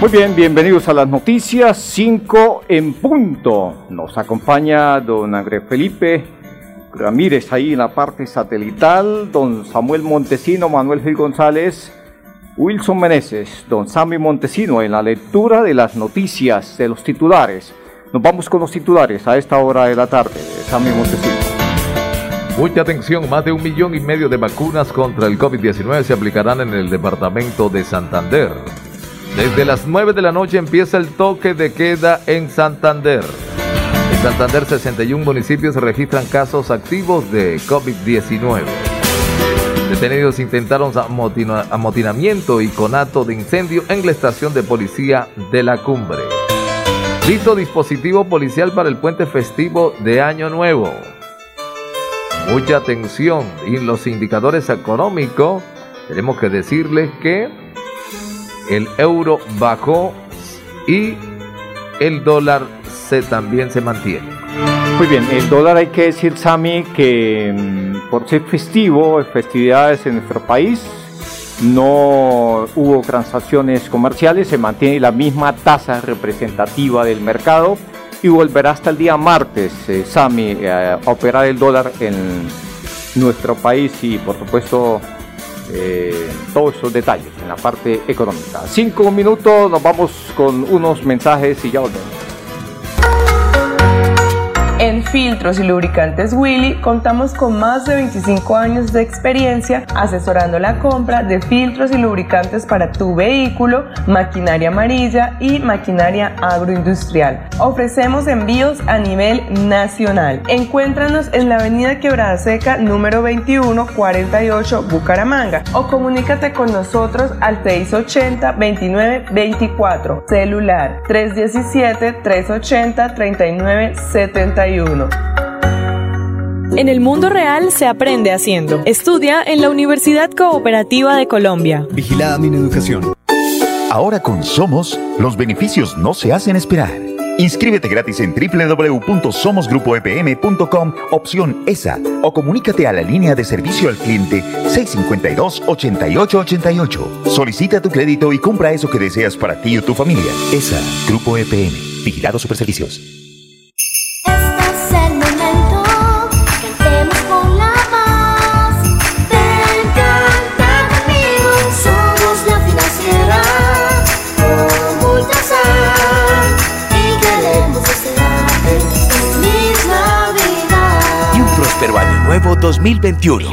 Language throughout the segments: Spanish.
Muy bien, bienvenidos a las noticias 5 en punto. Nos acompaña don Andrés Felipe Ramírez ahí en la parte satelital, don Samuel Montesino, Manuel Gil González, Wilson Meneses, don Sammy Montesino en la lectura de las noticias de los titulares. Nos vamos con los titulares a esta hora de la tarde. Sammy Montesino. Mucha atención, más de un millón y medio de vacunas contra el COVID-19 se aplicarán en el departamento de Santander. Desde las 9 de la noche empieza el toque de queda en Santander. En Santander, 61 municipios registran casos activos de COVID-19. Detenidos intentaron amotinamiento y conato de incendio en la estación de policía de la cumbre. Listo dispositivo policial para el puente festivo de Año Nuevo. Mucha atención en los indicadores económicos. Tenemos que decirles que el euro bajó y el dólar se, también se mantiene. Muy bien, el dólar hay que decir, Sami, que mm, por ser festivo, festividades en nuestro país, no hubo transacciones comerciales, se mantiene la misma tasa representativa del mercado y volverá hasta el día martes, eh, Sami, a operar el dólar en nuestro país y por supuesto eh, todos esos detalles en la parte económica. Cinco minutos, nos vamos con unos mensajes y ya volvemos. En Filtros y Lubricantes Willy contamos con más de 25 años de experiencia asesorando la compra de filtros y lubricantes para tu vehículo, maquinaria amarilla y maquinaria agroindustrial. Ofrecemos envíos a nivel nacional. Encuéntranos en la avenida Quebrada Seca número 21 48 Bucaramanga o comunícate con nosotros al 680 29 24 celular 317 380 39 71 en el mundo real se aprende haciendo. Estudia en la Universidad Cooperativa de Colombia. Vigilada mi educación. Ahora con Somos, los beneficios no se hacen esperar. Inscríbete gratis en www.somosgrupoepm.com, opción ESA, o comunícate a la línea de servicio al cliente 652-8888. Solicita tu crédito y compra eso que deseas para ti o tu familia. ESA, Grupo EPM, Vigilado Superservicios. Nuevo 2021.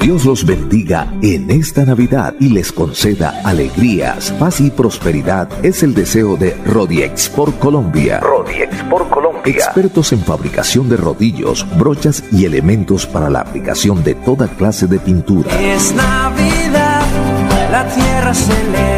Dios los bendiga en esta Navidad y les conceda alegrías, paz y prosperidad. Es el deseo de Rodiex por Colombia. Rodiex por Colombia. Expertos en fabricación de rodillos, brochas y elementos para la aplicación de toda clase de pintura. Es Navidad, la tierra se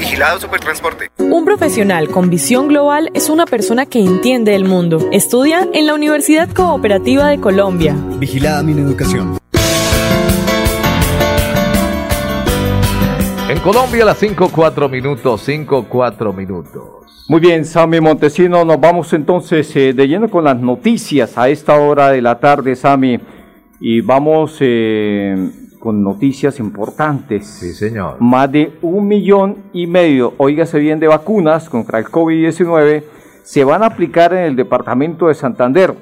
Vigilado Supertransporte. Un profesional con visión global es una persona que entiende el mundo. Estudia en la Universidad Cooperativa de Colombia. Vigilada mi educación. En Colombia las 5-4 minutos, 5-4 minutos. Muy bien, Sami Montesino, nos vamos entonces eh, de lleno con las noticias a esta hora de la tarde, Sami. Y vamos eh, con noticias importantes. Sí, señor. Más de un millón y medio, oígase bien, de vacunas contra el COVID-19 se van a aplicar en el departamento de Santander.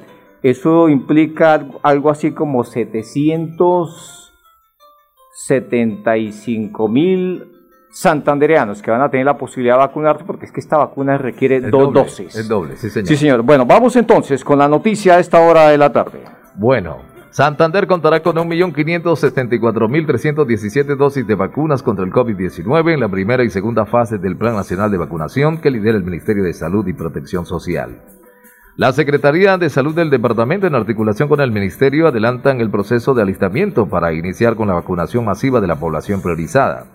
Eso implica algo así como 775 mil santandereanos que van a tener la posibilidad de vacunarse, porque es que esta vacuna requiere dos doble, dosis. Es doble, sí señor. Sí, señor. Bueno, vamos entonces con la noticia a esta hora de la tarde. Bueno, Santander contará con 1.574.317 dosis de vacunas contra el COVID-19 en la primera y segunda fase del Plan Nacional de Vacunación que lidera el Ministerio de Salud y Protección Social. La Secretaría de Salud del Departamento, en articulación con el Ministerio, adelantan el proceso de alistamiento para iniciar con la vacunación masiva de la población priorizada.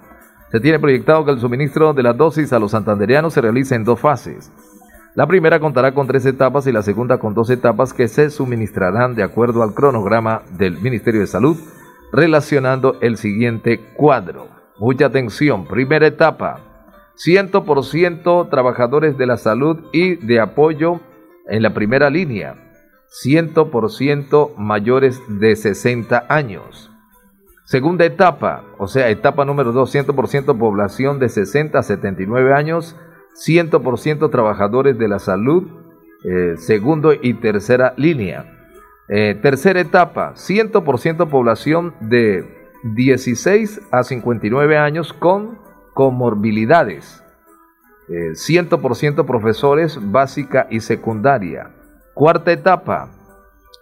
Se tiene proyectado que el suministro de las dosis a los santandereanos se realice en dos fases. La primera contará con tres etapas y la segunda con dos etapas que se suministrarán de acuerdo al cronograma del Ministerio de Salud, relacionando el siguiente cuadro. Mucha atención. Primera etapa. 100% trabajadores de la salud y de apoyo en la primera línea, 100% mayores de 60 años. Segunda etapa, o sea, etapa número 2, 100% población de 60 a 79 años, 100% trabajadores de la salud, eh, segundo y tercera línea. Eh, tercera etapa, 100% población de 16 a 59 años con comorbilidades. 100% eh, profesores básica y secundaria. Cuarta etapa,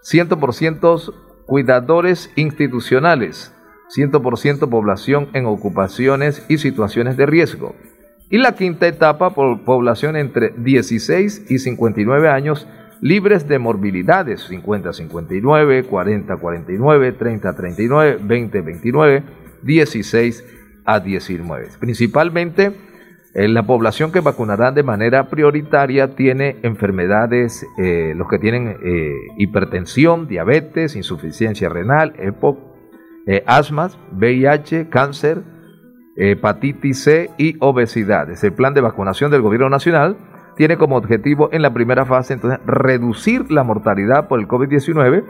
100% cuidadores institucionales, 100% población en ocupaciones y situaciones de riesgo. Y la quinta etapa, por población entre 16 y 59 años, libres de morbilidades, 50-59, 40-49, 30-39, 20-29, 16 a 19. Principalmente eh, la población que vacunarán de manera prioritaria tiene enfermedades, eh, los que tienen eh, hipertensión, diabetes, insuficiencia renal, EPOC, asmas, VIH, cáncer, hepatitis C y obesidad. Es el plan de vacunación del gobierno nacional. Tiene como objetivo en la primera fase entonces reducir la mortalidad por el COVID-19,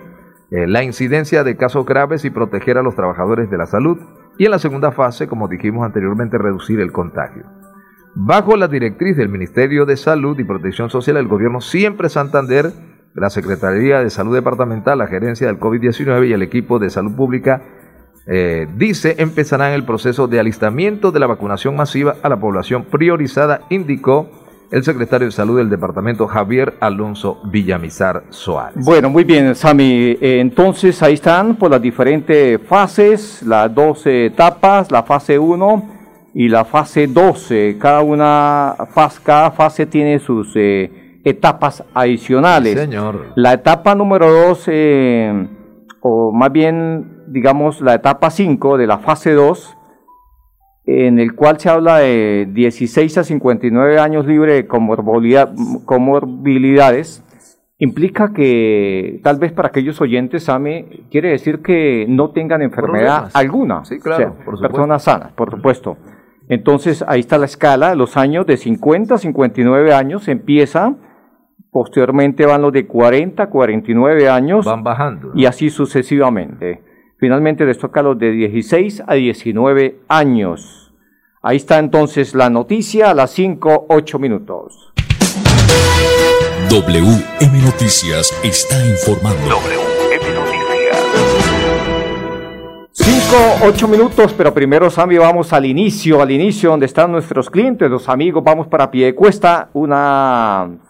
la incidencia de casos graves y proteger a los trabajadores de la salud. Y en la segunda fase, como dijimos anteriormente, reducir el contagio. Bajo la directriz del Ministerio de Salud y Protección Social, el gobierno siempre Santander, la Secretaría de Salud Departamental, la gerencia del COVID-19 y el equipo de salud pública, eh, dice, empezarán el proceso de alistamiento de la vacunación masiva a la población priorizada, indicó el secretario de Salud del departamento, Javier Alonso Villamizar Soares. Bueno, muy bien, Sami. Eh, entonces, ahí están por las diferentes fases, las dos etapas, la fase 1 y la fase 12. Cada una fase, cada fase tiene sus eh, etapas adicionales. señor. La etapa número 2, eh, o más bien, digamos, la etapa 5 de la fase 2, en el cual se habla de 16 a 59 años libre de comorbilidades, implica que tal vez para aquellos oyentes, Sami, quiere decir que no tengan enfermedad alguna. Sí, claro, personas sanas, por supuesto. Entonces ahí está la escala, los años de 50 a 59 años empieza, posteriormente van los de 40 a 49 años. Van bajando. Y así sucesivamente. Finalmente les toca los de 16 a 19 años. Ahí está entonces la noticia a las 5, 8 minutos. WM Noticias está informando. Cinco, ocho minutos, pero primero, Sammy, vamos al inicio, al inicio donde están nuestros clientes, los amigos. Vamos para pie de cuesta. Un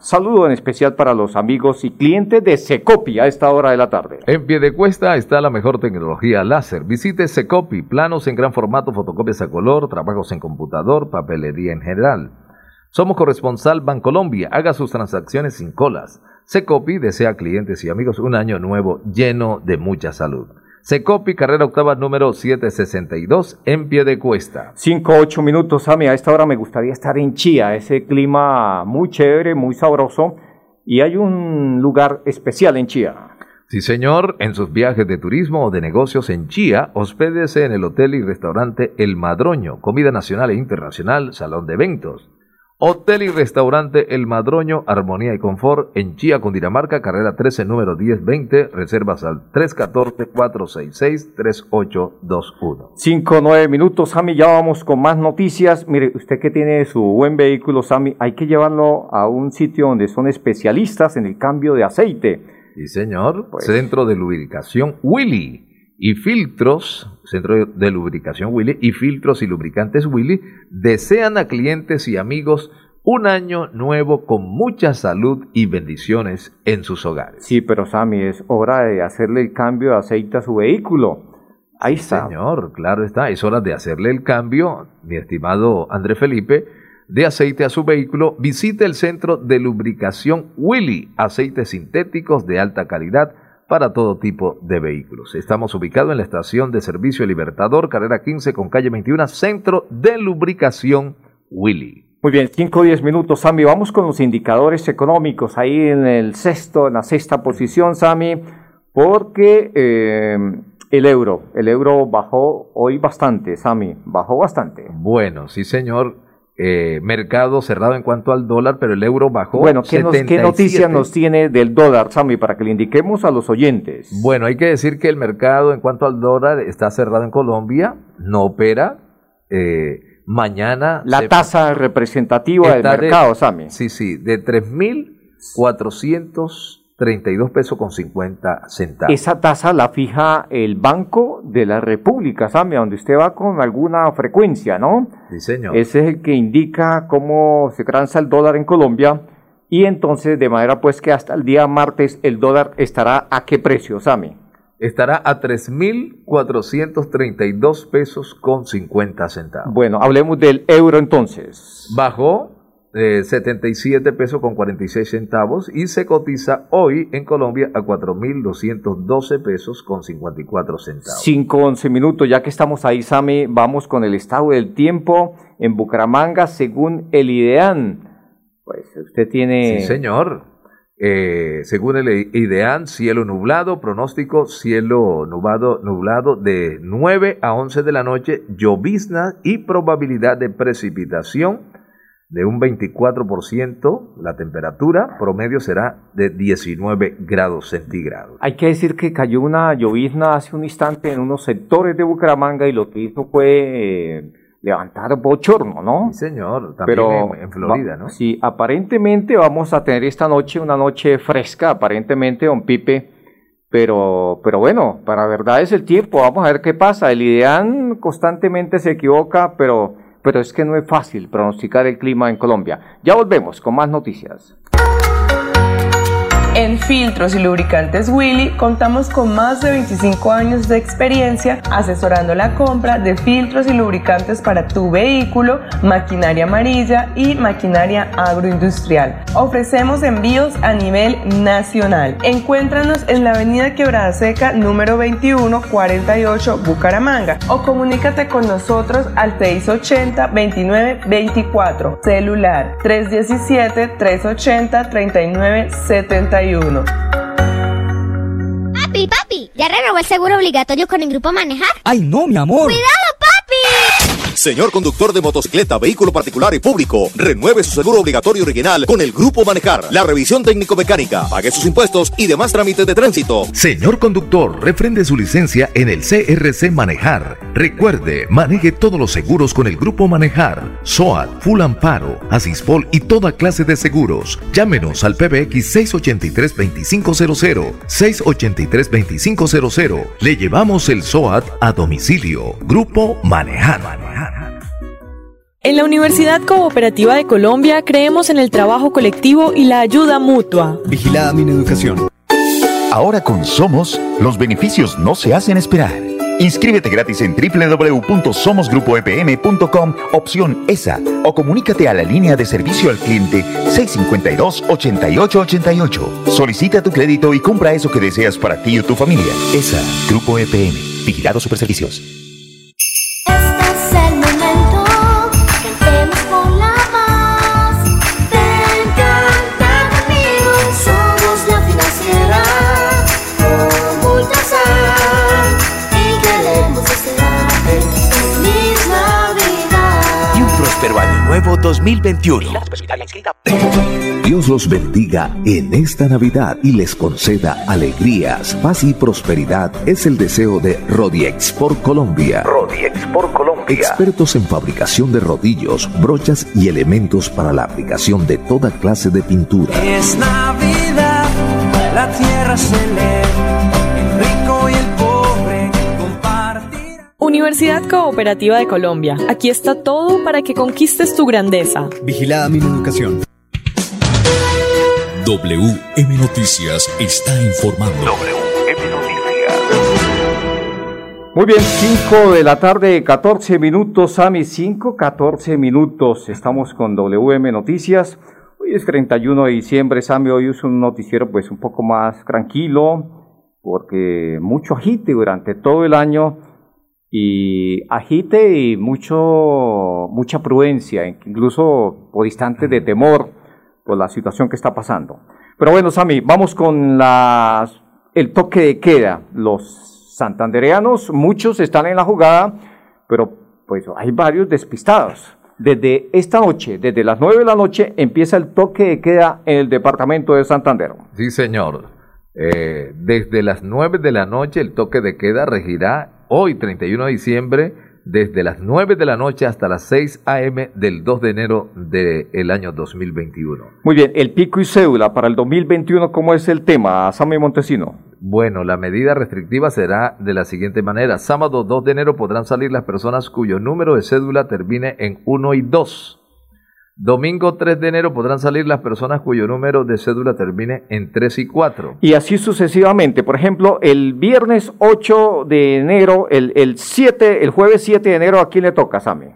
saludo en especial para los amigos y clientes de Secopi a esta hora de la tarde. En pie de cuesta está la mejor tecnología láser. Visite Secopi, planos en gran formato, fotocopias a color, trabajos en computador, papelería en general. Somos corresponsal Bancolombia. Haga sus transacciones sin colas. Secopi desea clientes y amigos un año nuevo lleno de mucha salud. Secopi, carrera octava número 762, en pie de cuesta. 5, 8 minutos, Sami. A esta hora me gustaría estar en Chía, ese clima muy chévere, muy sabroso. Y hay un lugar especial en Chía. Sí, señor. En sus viajes de turismo o de negocios en Chía, hospédese en el hotel y restaurante El Madroño, comida nacional e internacional, salón de eventos. Hotel y restaurante El Madroño, Armonía y Confort en Chía, Cundinamarca, carrera 13, número 1020, reservas al 314-466-3821. 5, 9 minutos, Sami, ya vamos con más noticias. Mire, usted que tiene su buen vehículo, Sami, hay que llevarlo a un sitio donde son especialistas en el cambio de aceite. Sí, señor. Pues Centro de Lubricación Willy y filtros, Centro de Lubricación Willy, y filtros y lubricantes Willy, desean a clientes y amigos un año nuevo con mucha salud y bendiciones en sus hogares. Sí, pero Sammy, es hora de hacerle el cambio de aceite a su vehículo. Ahí está. Señor, claro está, es hora de hacerle el cambio, mi estimado André Felipe, de aceite a su vehículo. Visite el centro de lubricación Willy, aceites sintéticos de alta calidad para todo tipo de vehículos. Estamos ubicados en la estación de servicio Libertador, carrera 15 con calle 21, centro de lubricación Willy. Muy bien, 5 o 10 minutos, Sami. Vamos con los indicadores económicos ahí en el sexto, en la sexta posición, Sami, porque eh, el euro, el euro bajó hoy bastante, Sami, bajó bastante. Bueno, sí, señor. Eh, mercado cerrado en cuanto al dólar, pero el euro bajó. Bueno, ¿qué, nos, ¿qué noticia nos tiene del dólar, Sami, para que le indiquemos a los oyentes? Bueno, hay que decir que el mercado en cuanto al dólar está cerrado en Colombia, no opera. Eh, mañana... La tasa representativa del mercado, Sami. Sí, sí, de 3.432 pesos con 50 centavos. Esa tasa la fija el Banco de la República, Sami, donde usted va con alguna frecuencia, ¿no? Sí, señor. Ese es el que indica cómo se transa el dólar en Colombia. Y entonces, de manera pues que hasta el día martes el dólar estará a qué precio, Sami? estará a 3.432 pesos con 50 centavos. Bueno, hablemos del euro entonces. Bajó 77 eh, pesos con 46 centavos y se cotiza hoy en Colombia a 4.212 pesos con 54 centavos. 5, 11 minutos, ya que estamos ahí, Sami, vamos con el estado del tiempo en Bucaramanga según el IDEAN. Pues usted tiene... Sí, señor. Eh, según el IDEAN, cielo nublado, pronóstico cielo nublado, nublado de 9 a 11 de la noche, llovizna y probabilidad de precipitación de un 24%, la temperatura promedio será de 19 grados centígrados. Hay que decir que cayó una llovizna hace un instante en unos sectores de Bucaramanga y lo que hizo fue... Eh, levantar bochorno, ¿no? Sí, señor, también Pero, en, Florida, ¿no? Sí, aparentemente vamos a tener esta noche una noche fresca, aparentemente, don Pipe, pero, pero bueno, para verdad es el tiempo, vamos a ver qué pasa. El IDEAN constantemente se equivoca, pero, pero es que no es fácil pronosticar el clima en Colombia. Ya volvemos con más noticias. En Filtros y Lubricantes Willy contamos con más de 25 años de experiencia asesorando la compra de filtros y lubricantes para tu vehículo, maquinaria amarilla y maquinaria agroindustrial. Ofrecemos envíos a nivel nacional. Encuéntranos en la avenida Quebrada Seca número 21 48 Bucaramanga o comunícate con nosotros al 680 29 24 celular 317 380 39 71 Papi, papi, ¿ya renovó el seguro obligatorio con el grupo Manejar? ¡Ay, no, mi amor! ¡Cuidado! Señor conductor de motocicleta, vehículo particular y público, renueve su seguro obligatorio original con el Grupo Manejar. La revisión técnico-mecánica, pague sus impuestos y demás trámites de tránsito. Señor conductor, refrende su licencia en el CRC Manejar. Recuerde, maneje todos los seguros con el Grupo Manejar. SOAT, Full Amparo, Asispol y toda clase de seguros. Llámenos al PBX 683-2500. 683-2500. Le llevamos el SOAT a domicilio. Grupo Manejar. En la Universidad Cooperativa de Colombia creemos en el trabajo colectivo y la ayuda mutua. Vigilada mi educación. Ahora con Somos, los beneficios no se hacen esperar. Inscríbete gratis en www.somosgrupoepm.com, opción ESA, o comunícate a la línea de servicio al cliente 652-8888. Solicita tu crédito y compra eso que deseas para ti o tu familia. ESA, Grupo EPM, Vigilado Superservicios. Nuevo 2021. Dios los bendiga en esta Navidad y les conceda alegrías, paz y prosperidad. Es el deseo de Rodiex por Colombia. Rodiex por Colombia. Expertos en fabricación de rodillos, brochas y elementos para la aplicación de toda clase de pintura. Es Navidad, la tierra se lee, Universidad Cooperativa de Colombia. Aquí está todo para que conquistes tu grandeza. Vigilada mi educación. WM Noticias está informando. WM Noticias. Muy bien, 5 de la tarde, 14 minutos, Sami, 5, 14 minutos. Estamos con WM Noticias. Hoy es 31 de diciembre, Sami, hoy es un noticiero pues un poco más tranquilo, porque mucho agite durante todo el año y agite y mucho, mucha prudencia, incluso por instantes de temor por la situación que está pasando. Pero bueno, Sami, vamos con las, el toque de queda. Los santandereanos, muchos están en la jugada, pero pues hay varios despistados. Desde esta noche, desde las 9 de la noche, empieza el toque de queda en el departamento de Santander. Sí, señor. Eh, desde las 9 de la noche el toque de queda regirá hoy, 31 de diciembre, desde las 9 de la noche hasta las 6 a.m. del 2 de enero del año 2021. Muy bien, el pico y cédula para el 2021, ¿cómo es el tema, Sammy Montesino? Bueno, la medida restrictiva será de la siguiente manera. Sábado 2 de enero podrán salir las personas cuyo número de cédula termine en 1 y 2. Domingo 3 de enero podrán salir las personas cuyo número de cédula termine en 3 y 4. Y así sucesivamente. Por ejemplo, el viernes 8 de enero, el, el 7, el jueves 7 de enero, ¿a quién le toca, Sammy?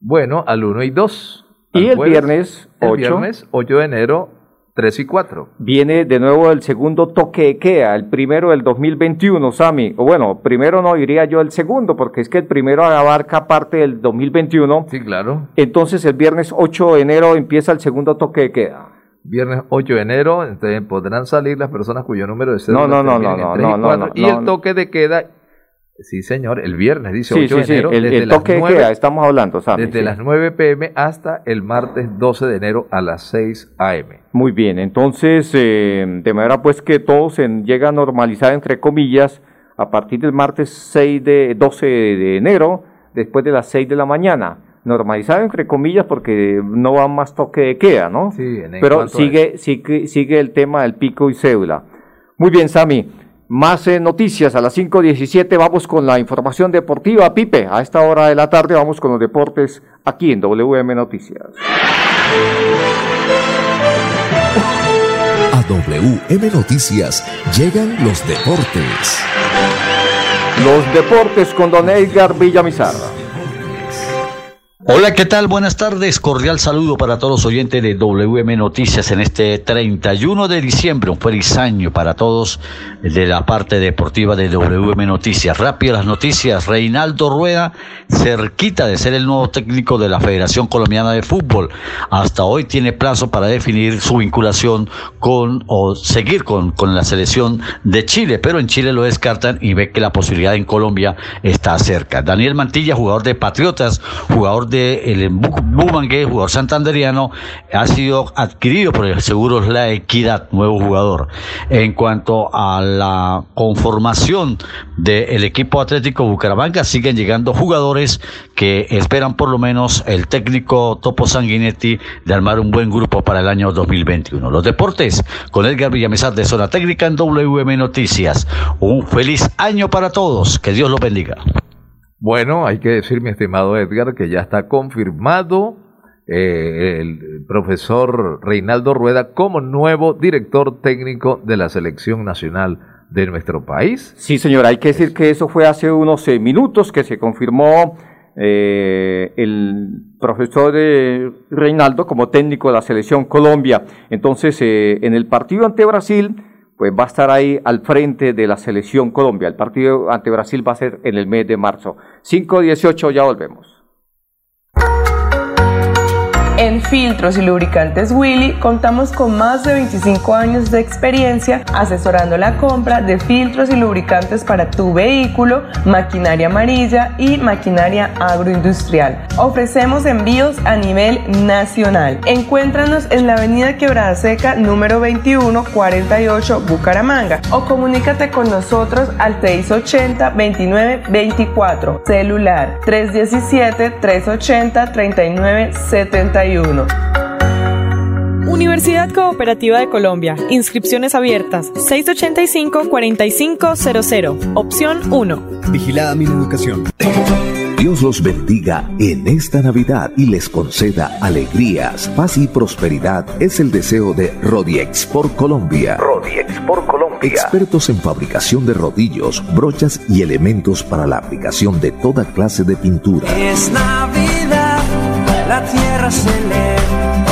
Bueno, al 1 y 2. Y el viernes 8. El viernes 8 de enero 3 y 4. Viene de nuevo el segundo toque de queda, el primero del 2021, Sami. O bueno, primero no diría yo el segundo, porque es que el primero abarca parte del 2021. Sí, claro. Entonces el viernes 8 de enero empieza el segundo toque de queda. Viernes 8 de enero entonces, podrán salir las personas cuyo número de No, cédula no, no, no, en no, 3 y no, 4. no, Y no, el toque de queda, sí señor, el viernes, dice Sí, 8 sí, de sí, enero. el, desde el las toque de 9 queda, estamos hablando, Sami. Desde las 9 pm hasta el martes 12 de enero a las 6 am. Muy bien, entonces, eh, de manera pues que todo se llega a normalizar, entre comillas, a partir del martes 6 de, 12 de enero, después de las 6 de la mañana. Normalizado, entre comillas, porque no va más toque de queda, ¿no? Sí, en Pero sigue, sigue, sigue el tema del pico y cédula. Muy bien, Sami. Más eh, noticias a las 5.17. Vamos con la información deportiva. Pipe, a esta hora de la tarde vamos con los deportes aquí en WM Noticias. A WM Noticias llegan los deportes. Los deportes con don Edgar Villamizar. Hola, ¿qué tal? Buenas tardes. Cordial saludo para todos los oyentes de WM Noticias en este 31 de diciembre. Un feliz año para todos de la parte deportiva de WM Noticias. Rápido las noticias. Reinaldo Rueda, cerquita de ser el nuevo técnico de la Federación Colombiana de Fútbol. Hasta hoy tiene plazo para definir su vinculación con o seguir con, con la selección de Chile, pero en Chile lo descartan y ve que la posibilidad en Colombia está cerca. Daniel Mantilla, jugador de Patriotas, jugador el Bumangue, jugador santanderiano, ha sido adquirido por el Seguros La Equidad, nuevo jugador. En cuanto a la conformación del equipo Atlético Bucaramanga, siguen llegando jugadores que esperan por lo menos el técnico Topo Sanguinetti de armar un buen grupo para el año 2021. Los deportes con Edgar Villamizar de Zona Técnica en WM Noticias. Un feliz año para todos. Que Dios los bendiga. Bueno, hay que decir, mi estimado Edgar, que ya está confirmado eh, el profesor Reinaldo Rueda como nuevo director técnico de la selección nacional de nuestro país. Sí, señor, hay que decir que eso fue hace unos eh, minutos que se confirmó eh, el profesor Reinaldo como técnico de la selección Colombia. Entonces, eh, en el partido ante Brasil, pues va a estar ahí al frente de la selección Colombia. El partido ante Brasil va a ser en el mes de marzo. 5-18, ya volvemos. En Filtros y Lubricantes Willy contamos con más de 25 años de experiencia asesorando la compra de filtros y lubricantes para tu vehículo, maquinaria amarilla y maquinaria agroindustrial. Ofrecemos envíos a nivel nacional. Encuéntranos en la avenida Quebrada Seca número 21 48 Bucaramanga o comunícate con nosotros al 680 29 24 celular 317 380 39 71 Universidad Cooperativa de Colombia. Inscripciones abiertas. 685-4500. Opción 1. Vigilada mi educación. Dios los bendiga en esta Navidad y les conceda alegrías, paz y prosperidad es el deseo de Rodiex por Colombia. Rodiex por Colombia. Expertos en fabricación de rodillos, brochas y elementos para la aplicación de toda clase de pintura. Es Navidad, la tierra se lee,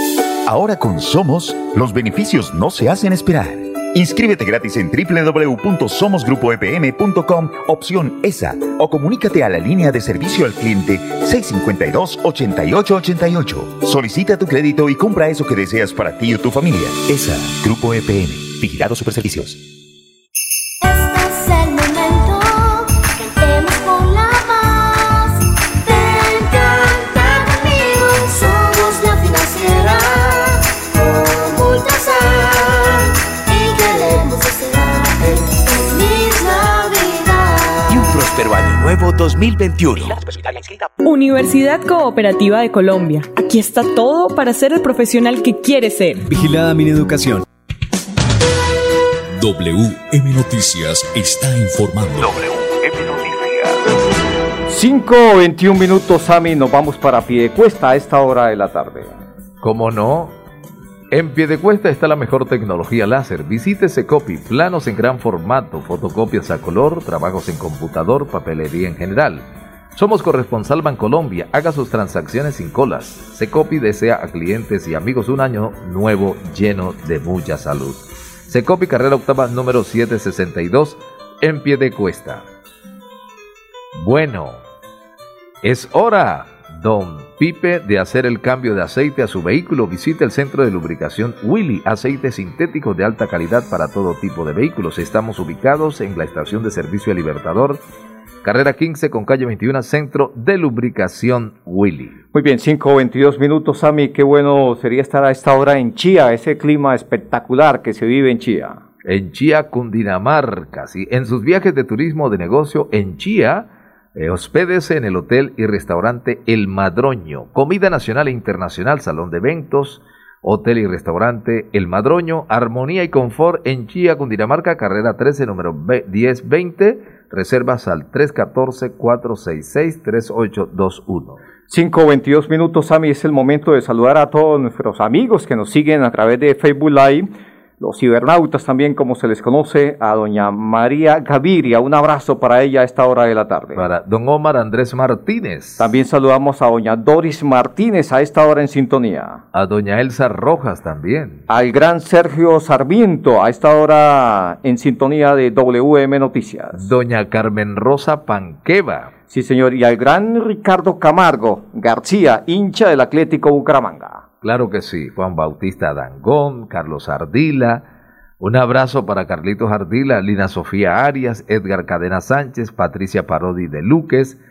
Ahora con Somos, los beneficios no se hacen esperar. Inscríbete gratis en www.somosgrupoepm.com, opción ESA, o comunícate a la línea de servicio al cliente 652-8888. Solicita tu crédito y compra eso que deseas para ti o tu familia. ESA, Grupo EPM, Vigilado Superservicios. Próspero año nuevo 2021. Universidad Cooperativa de Colombia. Aquí está todo para ser el profesional que quieres ser. Vigilada mi educación. WM Noticias está informando. WM Noticias. 5.21 minutos, Sami, nos vamos para Piedecuesta a esta hora de la tarde. ¿Cómo no? En Piedecuesta está la mejor tecnología láser. Visite Secopi, planos en gran formato, fotocopias a color, trabajos en computador, papelería en general. Somos corresponsal Bancolombia. Haga sus transacciones sin colas. Secopi desea a clientes y amigos un año nuevo lleno de mucha salud. Secopi Carrera Octava número 762 en Piedecuesta. Bueno, es hora, don Pipe, de hacer el cambio de aceite a su vehículo. Visite el centro de lubricación Willy, aceites sintéticos de alta calidad para todo tipo de vehículos. Estamos ubicados en la estación de servicio Libertador, carrera 15 con calle 21, centro de lubricación Willy. Muy bien, 5.22 minutos, Sami. Qué bueno sería estar a esta hora en Chía, ese clima espectacular que se vive en Chía. En Chía, Cundinamarca, sí. En sus viajes de turismo o de negocio en Chía, eh, hospédese en el hotel y restaurante El Madroño. Comida nacional e internacional, salón de eventos, hotel y restaurante El Madroño, armonía y confort en Chía, Cundinamarca, carrera 13, número ve- 1020. Reservas al 314-466-3821. 5.22 minutos, Sami. Es el momento de saludar a todos nuestros amigos que nos siguen a través de Facebook Live, los cibernautas también, como se les conoce, a doña María Gaviria. Un abrazo para ella a esta hora de la tarde. Para don Omar Andrés Martínez. También saludamos a doña Doris Martínez a esta hora en sintonía. A doña Elsa Rojas también. Al gran Sergio Sarmiento a esta hora en sintonía de WM Noticias. Doña Carmen Rosa Panqueva. Sí, señor. Y al gran Ricardo Camargo García, hincha del Atlético Bucaramanga. Claro que sí. Juan Bautista Dangón, Carlos Ardila. Un abrazo para Carlitos Ardila, Lina Sofía Arias, Edgar Cadena Sánchez, Patricia Parodi de Luques,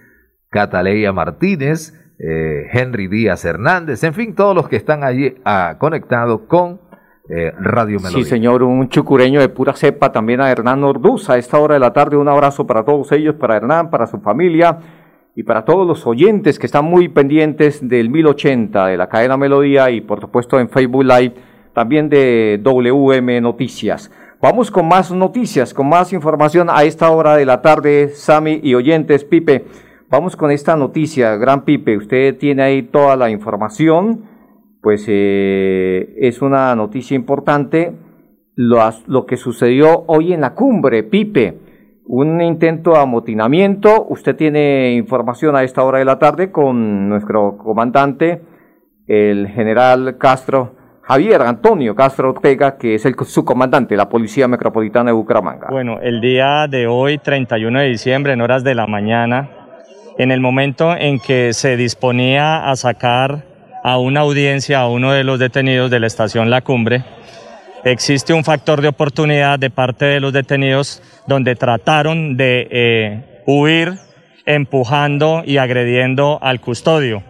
Cataleya Martínez, eh, Henry Díaz Hernández, en fin, todos los que están allí ah, conectados con eh, Radio Melodía. Sí, señor, un chucureño de pura cepa, también a Hernán Orduz a esta hora de la tarde. Un abrazo para todos ellos, para Hernán, para su familia y para todos los oyentes que están muy pendientes del 1080 de la cadena Melodía y por supuesto en Facebook Live, también de WM Noticias. Vamos con más noticias, con más información a esta hora de la tarde, Sami y oyentes, Pipe. Vamos con esta noticia, gran Pipe. Usted tiene ahí toda la información pues eh, es una noticia importante lo, lo que sucedió hoy en la cumbre, Pipe. Un intento de amotinamiento. Usted tiene información a esta hora de la tarde con nuestro comandante, el general Castro, Javier Antonio Castro Ortega, que es el, su comandante de la Policía Metropolitana de Bucaramanga. Bueno, el día de hoy, 31 de diciembre, en horas de la mañana, en el momento en que se disponía a sacar a una audiencia a uno de los detenidos de la estación La Cumbre, existe un factor de oportunidad de parte de los detenidos donde trataron de eh, huir empujando y agrediendo al custodio.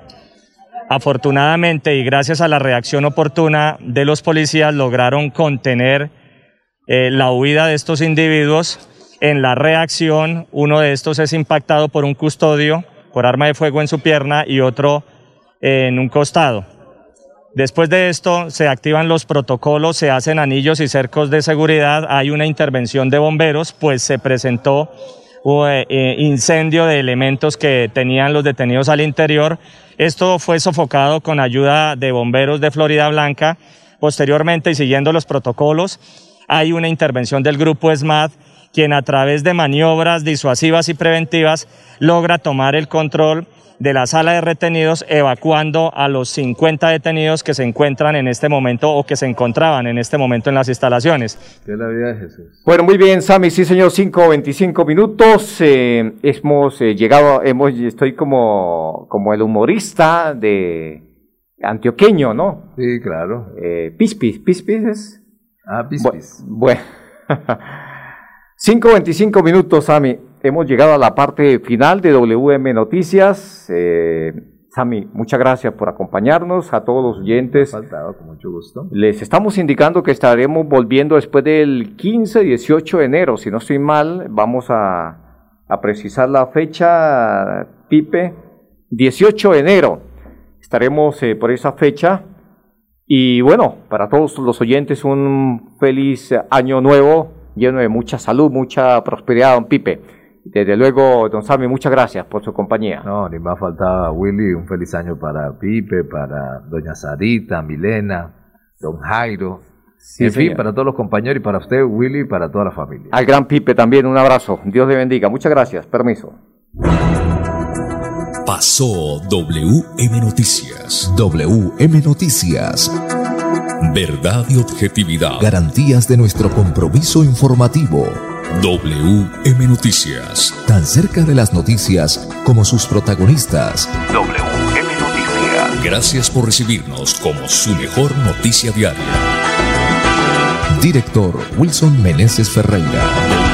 Afortunadamente y gracias a la reacción oportuna de los policías lograron contener eh, la huida de estos individuos. En la reacción, uno de estos es impactado por un custodio, por arma de fuego en su pierna y otro eh, en un costado. Después de esto se activan los protocolos, se hacen anillos y cercos de seguridad, hay una intervención de bomberos, pues se presentó un eh, incendio de elementos que tenían los detenidos al interior. Esto fue sofocado con ayuda de bomberos de Florida Blanca. Posteriormente y siguiendo los protocolos, hay una intervención del grupo SMAT, quien a través de maniobras disuasivas y preventivas logra tomar el control de la sala de retenidos, evacuando a los 50 detenidos que se encuentran en este momento o que se encontraban en este momento en las instalaciones. ¿Qué es la vida de Jesús? Bueno, muy bien, Sammy, sí, señor, 5 25 minutos. Eh, hemos eh, llegado, hemos, estoy como, como el humorista de antioqueño, ¿no? Sí, claro. Eh, Pispis, Pispis es. Ah, Pispis. Bueno. 5 25 minutos, Sammy hemos llegado a la parte final de WM Noticias. Eh, Sami, muchas gracias por acompañarnos, a todos los oyentes. Faltado, con mucho gusto. Les estamos indicando que estaremos volviendo después del 15-18 de enero, si no estoy mal, vamos a, a precisar la fecha, Pipe, 18 de enero. Estaremos eh, por esa fecha. Y bueno, para todos los oyentes un feliz año nuevo, lleno de mucha salud, mucha prosperidad, don Pipe. Desde luego, don Sammy, muchas gracias por su compañía. No, ni más faltaba, Willy, un feliz año para Pipe, para doña Sarita, Milena, don Jairo, en fin, para todos los compañeros y para usted, Willy, y para toda la familia. Al gran Pipe también, un abrazo. Dios le bendiga. Muchas gracias. Permiso. Pasó WM Noticias. WM Noticias. Verdad y objetividad. Garantías de nuestro compromiso informativo. WM Noticias. Tan cerca de las noticias como sus protagonistas. WM Noticias. Gracias por recibirnos como su mejor noticia diaria. Director Wilson Meneses Ferreira.